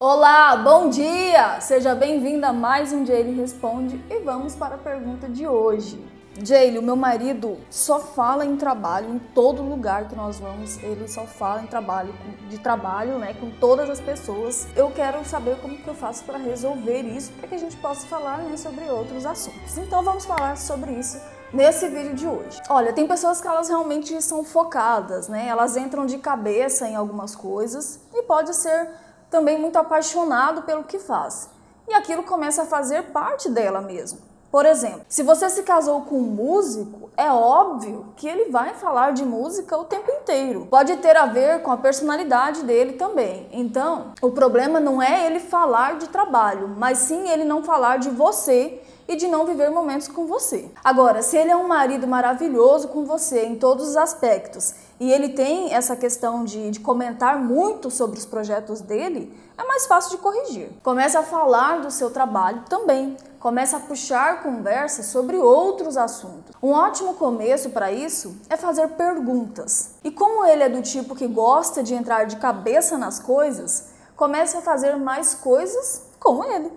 Olá, bom dia! Seja bem-vinda a mais um Jaylee Responde e vamos para a pergunta de hoje. Jaylee, o meu marido só fala em trabalho em todo lugar que nós vamos, ele só fala em trabalho, de trabalho, né, com todas as pessoas. Eu quero saber como que eu faço para resolver isso, para que a gente possa falar, né, sobre outros assuntos. Então vamos falar sobre isso nesse vídeo de hoje. Olha, tem pessoas que elas realmente são focadas, né? Elas entram de cabeça em algumas coisas e pode ser também muito apaixonado pelo que faz. E aquilo começa a fazer parte dela mesmo. Por exemplo, se você se casou com um músico, é óbvio que ele vai falar de música o tempo inteiro. Pode ter a ver com a personalidade dele também. Então, o problema não é ele falar de trabalho, mas sim ele não falar de você e de não viver momentos com você. Agora, se ele é um marido maravilhoso com você em todos os aspectos e ele tem essa questão de, de comentar muito sobre os projetos dele, é mais fácil de corrigir. Comece a falar do seu trabalho também. Comece a puxar conversa sobre outros assuntos. Um ótimo começo para isso é fazer perguntas. E como ele é do tipo que gosta de entrar de cabeça nas coisas, comece a fazer mais coisas com ele.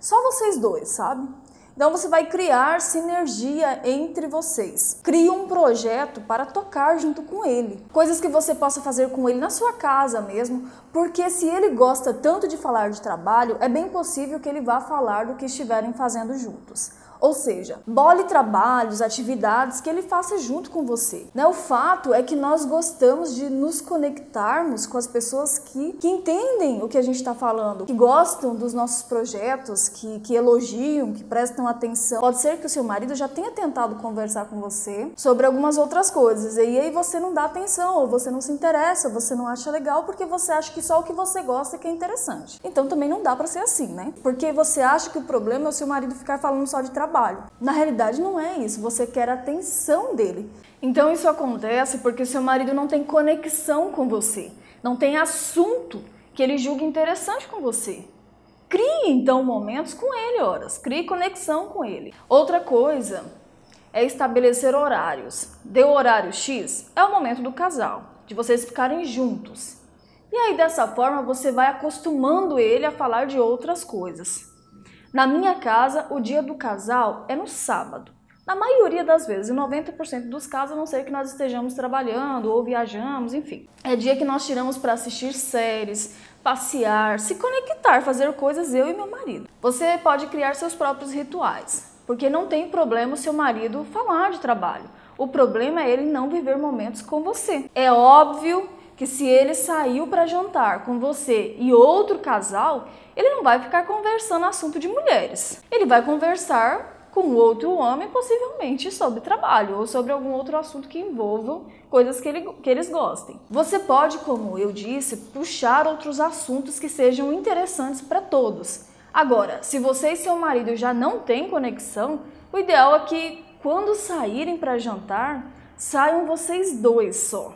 Só vocês dois, sabe? Então você vai criar sinergia entre vocês. Crie um projeto para tocar junto com ele. Coisas que você possa fazer com ele na sua casa mesmo, porque se ele gosta tanto de falar de trabalho, é bem possível que ele vá falar do que estiverem fazendo juntos. Ou seja, bole trabalhos, atividades que ele faça junto com você. Né? O fato é que nós gostamos de nos conectarmos com as pessoas que, que entendem o que a gente está falando, que gostam dos nossos projetos, que, que elogiam, que prestam atenção. Pode ser que o seu marido já tenha tentado conversar com você sobre algumas outras coisas e aí você não dá atenção, ou você não se interessa, você não acha legal porque você acha que só o que você gosta é que é interessante. Então também não dá para ser assim, né? Porque você acha que o problema é o seu marido ficar falando só de trabalho trabalho. Na realidade, não é isso. Você quer a atenção dele. Então, isso acontece porque seu marido não tem conexão com você, não tem assunto que ele julgue interessante com você. Crie então momentos com ele, horas. Crie conexão com ele. Outra coisa é estabelecer horários. Deu horário X é o momento do casal, de vocês ficarem juntos. E aí dessa forma você vai acostumando ele a falar de outras coisas. Na minha casa, o dia do casal é no sábado. Na maioria das vezes, em 90% dos casos, a não ser que nós estejamos trabalhando ou viajamos, enfim. É dia que nós tiramos para assistir séries, passear, se conectar, fazer coisas eu e meu marido. Você pode criar seus próprios rituais, porque não tem problema o seu marido falar de trabalho. O problema é ele não viver momentos com você. É óbvio que se ele saiu para jantar com você e outro casal, ele não vai ficar conversando assunto de mulheres. Ele vai conversar com outro homem, possivelmente sobre trabalho ou sobre algum outro assunto que envolva coisas que, ele, que eles gostem. Você pode, como eu disse, puxar outros assuntos que sejam interessantes para todos. Agora, se você e seu marido já não têm conexão, o ideal é que quando saírem para jantar, saiam vocês dois só.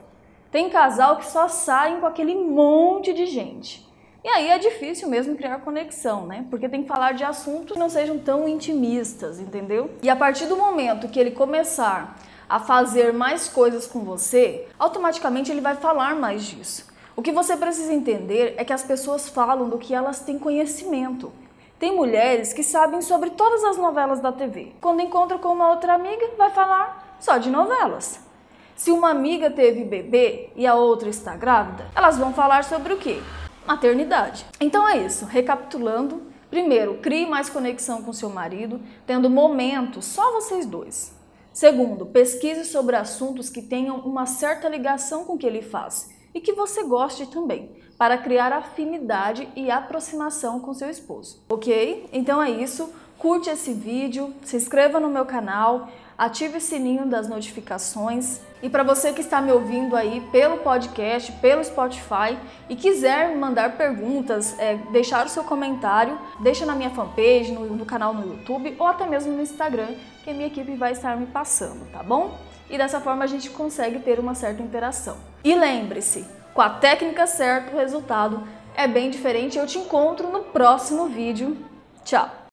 Tem casal que só saem com aquele monte de gente. E aí é difícil mesmo criar conexão, né? Porque tem que falar de assuntos que não sejam tão intimistas, entendeu? E a partir do momento que ele começar a fazer mais coisas com você, automaticamente ele vai falar mais disso. O que você precisa entender é que as pessoas falam do que elas têm conhecimento. Tem mulheres que sabem sobre todas as novelas da TV. Quando encontra com uma outra amiga, vai falar só de novelas. Se uma amiga teve bebê e a outra está grávida, elas vão falar sobre o quê? Maternidade. Então é isso, recapitulando. Primeiro, crie mais conexão com seu marido, tendo momentos só vocês dois. Segundo, pesquise sobre assuntos que tenham uma certa ligação com o que ele faz e que você goste também, para criar afinidade e aproximação com seu esposo. Ok? Então é isso. Curte esse vídeo, se inscreva no meu canal, ative o sininho das notificações. E para você que está me ouvindo aí pelo podcast, pelo Spotify e quiser mandar perguntas, é, deixar o seu comentário, deixa na minha fanpage, no, no canal no YouTube ou até mesmo no Instagram, que a minha equipe vai estar me passando, tá bom? E dessa forma a gente consegue ter uma certa interação. E lembre-se, com a técnica certa o resultado é bem diferente. Eu te encontro no próximo vídeo. Tchau!